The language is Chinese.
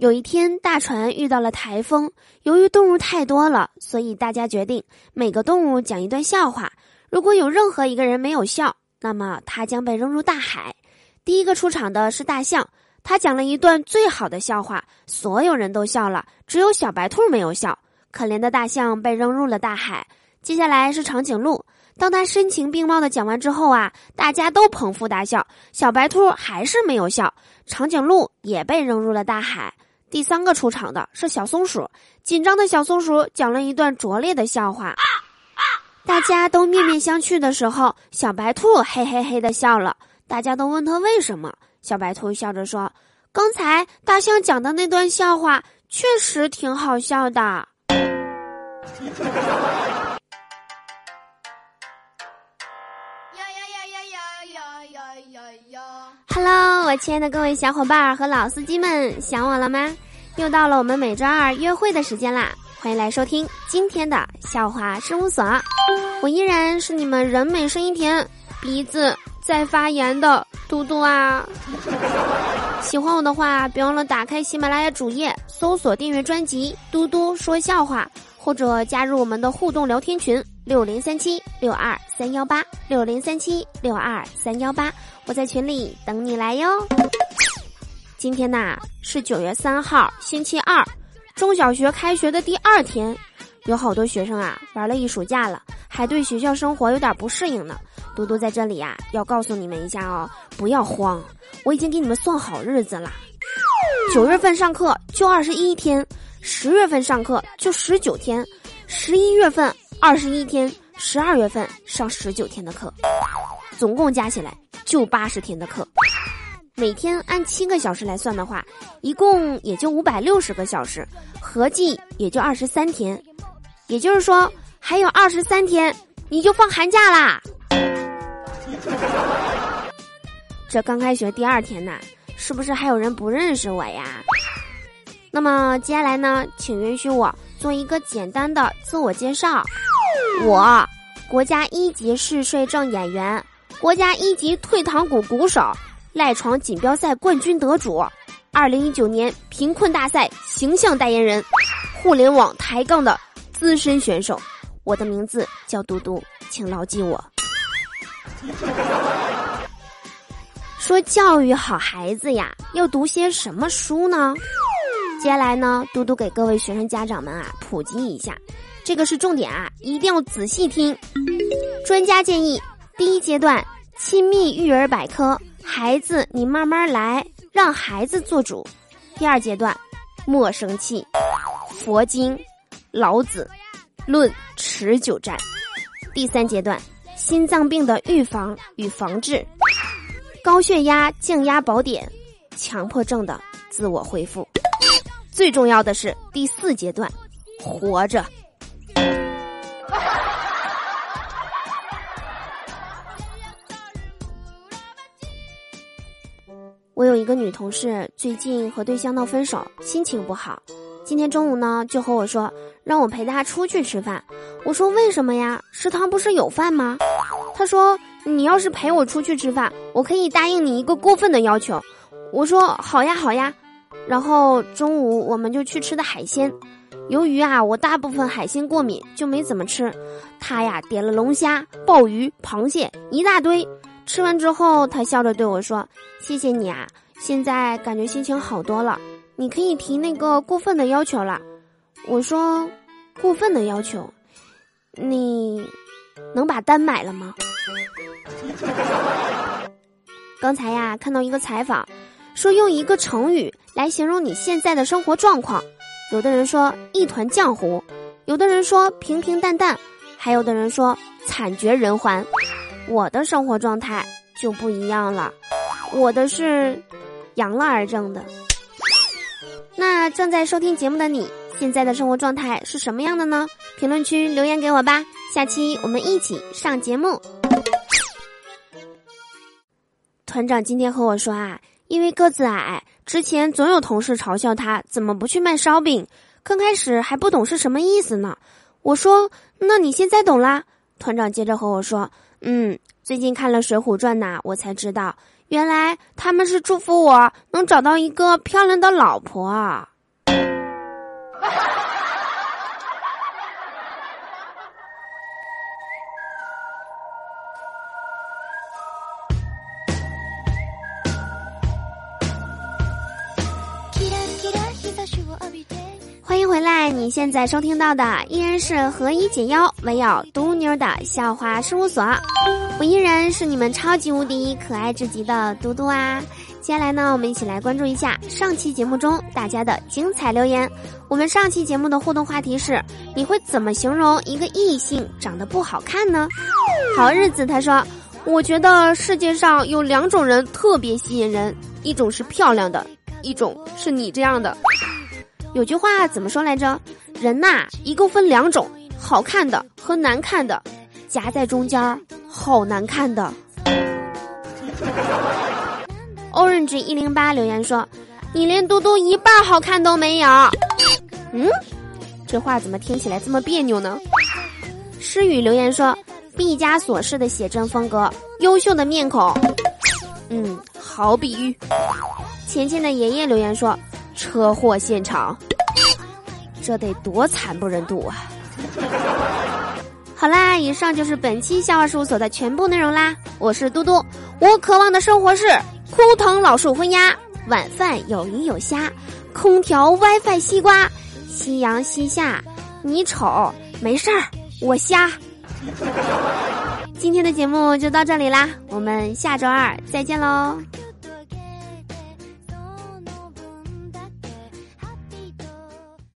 有一天，大船遇到了台风。由于动物太多了，所以大家决定每个动物讲一段笑话。如果有任何一个人没有笑，那么他将被扔入大海。第一个出场的是大象，他讲了一段最好的笑话，所有人都笑了，只有小白兔没有笑。可怜的大象被扔入了大海。接下来是长颈鹿，当他声情并茂的讲完之后啊，大家都捧腹大笑，小白兔还是没有笑，长颈鹿也被扔入了大海。第三个出场的是小松鼠，紧张的小松鼠讲了一段拙劣的笑话，大家都面面相觑的时候，小白兔嘿嘿嘿的笑了。大家都问他为什么，小白兔笑着说：“刚才大象讲的那段笑话确实挺好笑的。” Hello，我亲爱的各位小伙伴和老司机们，想我了吗？又到了我们每周二约会的时间啦！欢迎来收听今天的笑话事务所，我依然是你们人美声音甜、鼻子在发炎的嘟嘟啊！喜欢我的话，别忘了打开喜马拉雅主页，搜索订阅专辑《嘟嘟说笑话》，或者加入我们的互动聊天群六零三七六二三幺八六零三七六二三幺八，我在群里等你来哟。今天呐是九月三号，星期二，中小学开学的第二天，有好多学生啊玩了一暑假了，还对学校生活有点不适应呢。嘟嘟在这里呀，要告诉你们一下哦，不要慌，我已经给你们算好日子了。九月份上课就二十一天，十月份上课就十九天，十一月份二十一天，十二月份上十九天的课，总共加起来就八十天的课。每天按七个小时来算的话，一共也就五百六十个小时，合计也就二十三天。也就是说，还有二十三天你就放寒假啦。这刚开学第二天呢，是不是还有人不认识我呀？那么接下来呢，请允许我做一个简单的自我介绍。我，国家一级嗜睡症演员，国家一级退堂鼓鼓手。赖床锦标赛冠军得主，二零一九年贫困大赛形象代言人，互联网抬杠的资深选手，我的名字叫嘟嘟，请牢记我。说教育好孩子呀，要读些什么书呢？接下来呢，嘟嘟给各位学生家长们啊普及一下，这个是重点啊，一定要仔细听。专家建议，第一阶段亲密育儿百科。孩子，你慢慢来，让孩子做主。第二阶段，莫生气。佛经，老子，论持久战。第三阶段，心脏病的预防与防治。高血压降压宝典，强迫症的自我恢复。最重要的是第四阶段，活着。我有一个女同事，最近和对象闹分手，心情不好。今天中午呢，就和我说让我陪她出去吃饭。我说为什么呀？食堂不是有饭吗？她说你要是陪我出去吃饭，我可以答应你一个过分的要求。我说好呀好呀。然后中午我们就去吃的海鲜。由于啊我大部分海鲜过敏，就没怎么吃。她呀点了龙虾、鲍鱼、螃蟹一大堆。吃完之后，他笑着对我说：“谢谢你啊，现在感觉心情好多了。你可以提那个过分的要求了。”我说：“过分的要求，你能把单买了吗？” 刚才呀，看到一个采访，说用一个成语来形容你现在的生活状况，有的人说一团浆糊，有的人说平平淡淡，还有的人说惨绝人寰。我的生活状态就不一样了，我的是阳了而正的。那正在收听节目的你，现在的生活状态是什么样的呢？评论区留言给我吧，下期我们一起上节目。团长今天和我说啊，因为个子矮，之前总有同事嘲笑他怎么不去卖烧饼，刚开始还不懂是什么意思呢。我说，那你现在懂啦。团长接着和我说。嗯，最近看了《水浒传》呐，我才知道原来他们是祝福我能找到一个漂亮的老婆你现在收听到的依然是何以解忧，唯有嘟妞的笑话事务所。我依然是你们超级无敌可爱至极的嘟嘟啊！接下来呢，我们一起来关注一下上期节目中大家的精彩留言。我们上期节目的互动话题是：你会怎么形容一个异性长得不好看呢？好日子他说：“我觉得世界上有两种人特别吸引人，一种是漂亮的，一种是你这样的。”有句话怎么说来着？人呐，一共分两种，好看的和难看的，夹在中间儿好难看的。Orange 一零八留言说：“你连嘟嘟一半好看都没有。”嗯，这话怎么听起来这么别扭呢？诗雨留言说：“毕加索式的写真风格，优秀的面孔。”嗯，好比喻。钱钱的爷爷留言说。车祸现场，这得多惨不忍睹啊！好啦，以上就是本期笑话事务所的全部内容啦。我是嘟嘟，我渴望的生活是枯藤老树昏鸦，晚饭有鱼有虾，空调 WiFi 西瓜，夕阳西下，你丑没事儿，我瞎。今天的节目就到这里啦，我们下周二再见喽。